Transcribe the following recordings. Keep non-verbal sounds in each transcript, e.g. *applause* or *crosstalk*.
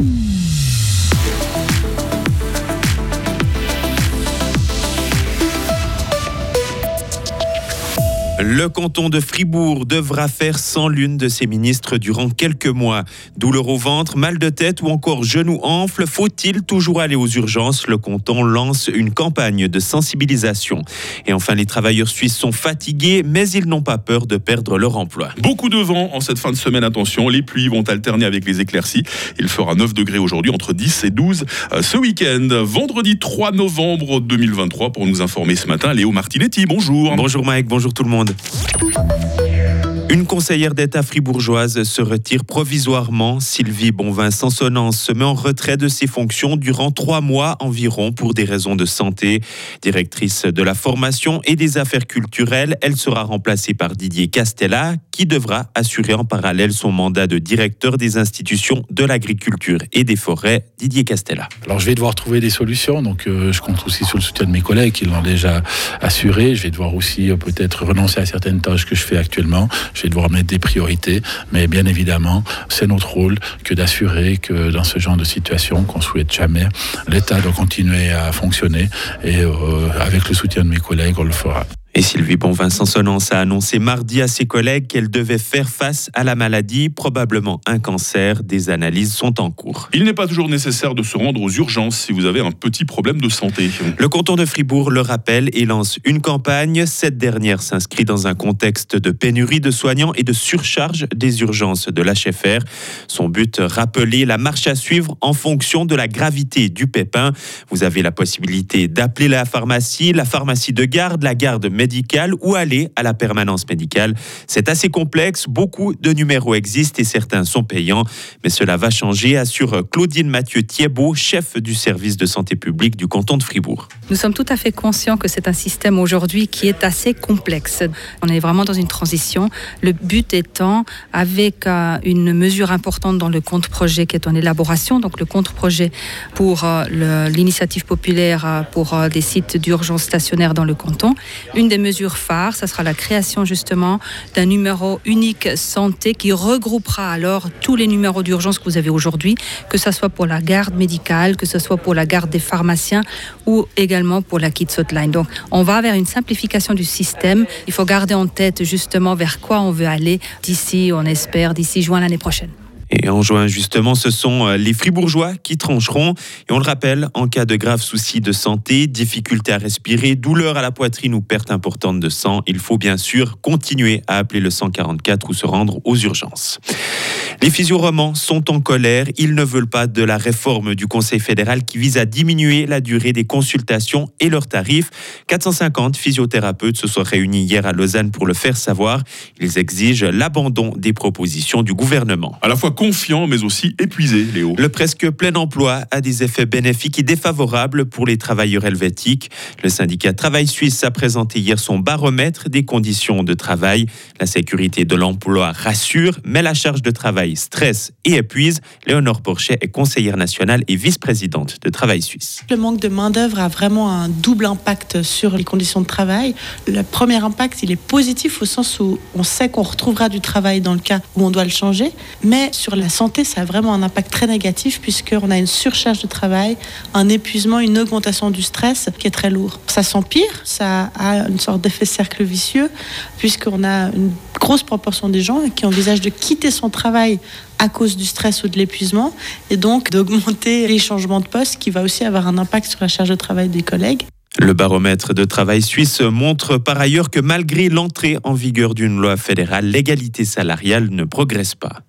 Mm-hmm. Le canton de Fribourg devra faire sans l'une de ses ministres durant quelques mois. Douleur au ventre, mal de tête ou encore genou enfle, faut-il toujours aller aux urgences? Le canton lance une campagne de sensibilisation. Et enfin, les travailleurs suisses sont fatigués, mais ils n'ont pas peur de perdre leur emploi. Beaucoup de vent en cette fin de semaine, attention, les pluies vont alterner avec les éclaircies. Il fera 9 degrés aujourd'hui, entre 10 et 12 euh, ce week-end. Vendredi 3 novembre 2023, pour nous informer ce matin, Léo Martinetti, bonjour. Bonjour Mike, bonjour tout le monde. годы. Une conseillère d'État fribourgeoise se retire provisoirement. Sylvie Bonvin-Sansonnance se met en retrait de ses fonctions durant trois mois environ pour des raisons de santé. Directrice de la formation et des affaires culturelles, elle sera remplacée par Didier Castella, qui devra assurer en parallèle son mandat de directeur des institutions de l'agriculture et des forêts. Didier Castella. Alors je vais devoir trouver des solutions, donc euh, je compte aussi sur le soutien de mes collègues qui l'ont déjà assuré. Je vais devoir aussi euh, peut-être renoncer à certaines tâches que je fais actuellement vais devoir mettre des priorités. Mais bien évidemment, c'est notre rôle que d'assurer que dans ce genre de situation qu'on souhaite jamais, l'État doit continuer à fonctionner et euh, avec le soutien de mes collègues, on le fera. Et Sylvie Bonvin-Sansonance a annoncé mardi à ses collègues qu'elle devait faire face à la maladie, probablement un cancer. Des analyses sont en cours. Il n'est pas toujours nécessaire de se rendre aux urgences si vous avez un petit problème de santé. Le canton de Fribourg le rappelle et lance une campagne. Cette dernière s'inscrit dans un contexte de pénurie de soignants et de surcharge des urgences de l'HFR. Son but, rappeler la marche à suivre en fonction de la gravité du pépin. Vous avez la possibilité d'appeler la pharmacie, la pharmacie de garde, la garde médicale ou aller à la permanence médicale. C'est assez complexe, beaucoup de numéros existent et certains sont payants, mais cela va changer, assure Claudine Mathieu Thiebaud, chef du service de santé publique du canton de Fribourg. Nous sommes tout à fait conscients que c'est un système aujourd'hui qui est assez complexe. On est vraiment dans une transition. Le but étant, avec euh, une mesure importante dans le compte projet qui est en élaboration, donc le compte projet pour euh, l'initiative populaire euh, pour des sites d'urgence stationnaire dans le canton, une des mesures phares, ça sera la création justement d'un numéro unique santé qui regroupera alors tous les numéros d'urgence que vous avez aujourd'hui, que ce soit pour la garde médicale, que ce soit pour la garde des pharmaciens ou également pour la Kids Hotline. Donc on va vers une simplification du système. Il faut garder en tête justement vers quoi on veut aller d'ici, on espère, d'ici juin l'année prochaine. Et en juin, justement, ce sont euh, les fribourgeois qui trancheront. Et on le rappelle, en cas de graves soucis de santé, difficulté à respirer, douleur à la poitrine ou perte importante de sang, il faut bien sûr continuer à appeler le 144 ou se rendre aux urgences. Les physioromans sont en colère. Ils ne veulent pas de la réforme du Conseil fédéral qui vise à diminuer la durée des consultations et leurs tarifs. 450 physiothérapeutes se sont réunis hier à Lausanne pour le faire savoir. Ils exigent l'abandon des propositions du gouvernement. À la fois confiant, mais aussi épuisé, Léo. Le presque plein emploi a des effets bénéfiques et défavorables pour les travailleurs helvétiques. Le syndicat Travail Suisse a présenté hier son baromètre des conditions de travail. La sécurité de l'emploi rassure, mais la charge de travail stress et épuise. Léonore Porchet est conseillère nationale et vice-présidente de Travail Suisse. Le manque de main-d'œuvre a vraiment un double impact sur les conditions de travail. Le premier impact, il est positif au sens où on sait qu'on retrouvera du travail dans le cas où on doit le changer. Mais sur la santé, ça a vraiment un impact très négatif puisqu'on a une surcharge de travail, un épuisement, une augmentation du stress qui est très lourd. Ça s'empire, ça a une sorte d'effet cercle vicieux puisqu'on a une grosse proportion des gens qui envisagent de quitter son travail à cause du stress ou de l'épuisement, et donc d'augmenter les changements de poste qui va aussi avoir un impact sur la charge de travail des collègues. Le baromètre de travail suisse montre par ailleurs que malgré l'entrée en vigueur d'une loi fédérale, l'égalité salariale ne progresse pas.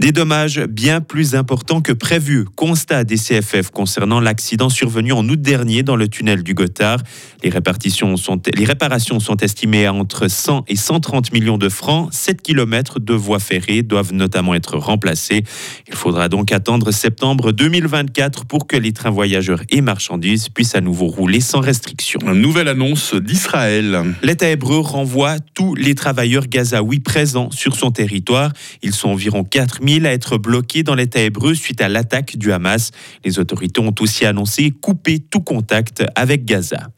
Des dommages bien plus importants que prévu. Constat des CFF concernant l'accident survenu en août dernier dans le tunnel du Gothard. Les, répartitions sont, les réparations sont estimées à entre 100 et 130 millions de francs. 7 km de voies ferrées doivent notamment être remplacés. Il faudra donc attendre septembre 2024 pour que les trains voyageurs et marchandises puissent à nouveau rouler sans restriction. Une nouvelle annonce d'Israël. L'État hébreu renvoie tous les travailleurs gazaouis présents sur son territoire. Ils sont environ environ 4000 à être bloqués dans l'État hébreu suite à l'attaque du Hamas. Les autorités ont aussi annoncé couper tout contact avec Gaza.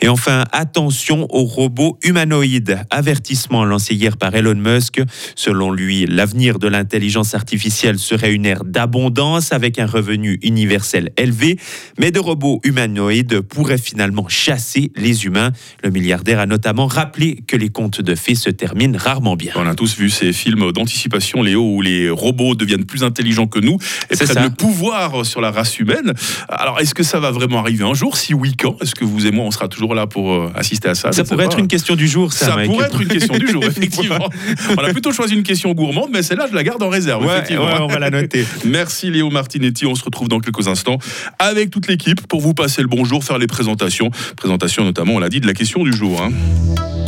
Et enfin, attention aux robots humanoïdes. Avertissement lancé hier par Elon Musk. Selon lui, l'avenir de l'intelligence artificielle serait une ère d'abondance avec un revenu universel élevé, mais de robots humanoïdes pourraient finalement chasser les humains. Le milliardaire a notamment rappelé que les contes de fées se terminent rarement bien. On a tous vu ces films d'anticipation, Léo, où les robots deviennent plus intelligents que nous et prennent le pouvoir sur la race humaine. Alors, est-ce que ça va vraiment arriver un jour? Si oui, quand? Est-ce que vous et moi, on sera toujours là pour euh, assister à ça? Ça pourrait être une question du jour, ça. Ça pourrait être une question du jour, *laughs* effectivement. on a plutôt choisi une question gourmande, mais celle-là, je la garde en réserve. effectivement. on va la noter. *laughs* Merci Léo Martinetti. On se retrouve dans quelques instants avec toute l'équipe pour vous passer le bonjour, faire les présentations. Présentation notamment, on l'a dit, de la question du jour. Hein.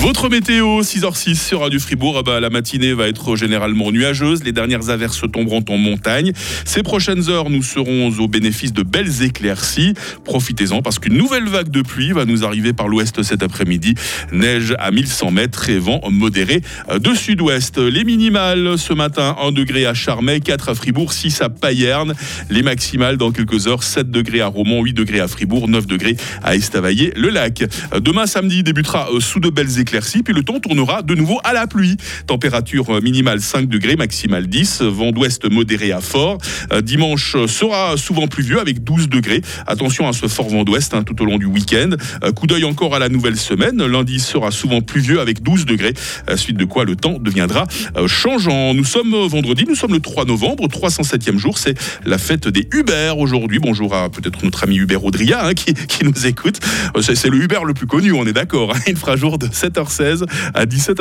Votre météo, 6h06 sur du Fribourg. Ah bah, la matinée va être généralement nuageuse. Les dernières averses tomberont en montagne. Ces prochaines heures, nous serons au bénéfice de belles éclaircies. Profitez-en parce qu'une nouvelle vague de pluie va nous arriver par l'ouest cet après-midi. Neige à 1100 mètres et vent modéré de sud-ouest. Les minimales ce matin, 1 degré à Charmey, 4 à Fribourg, 6 à Payerne. Les maximales dans quelques heures, 7 degrés à Romont, 8 degrés à Fribourg, 9 degrés à Estavayer-le-Lac. Demain samedi débutera euh, sous de belles éclaircies puis le temps tournera de nouveau à la pluie. Température minimale 5 degrés, maximale 10, vent d'ouest modéré à fort. Euh, dimanche sera souvent pluvieux avec 12 degrés. Attention à ce fort vent d'ouest hein, tout au long du week-end. Euh, coup d'œil encore à la nouvelle semaine. Lundi sera souvent pluvieux avec 12 degrés. Euh, suite de quoi le temps deviendra changeant. Nous sommes vendredi, nous sommes le 3 novembre, 307e jour. C'est la fête des Uber aujourd'hui. Bonjour à peut-être notre ami Hubert Audria hein, qui, nous écoute. C'est le Uber le plus connu, on est d'accord. Hein. Il fera jour de 7 16 à 17h.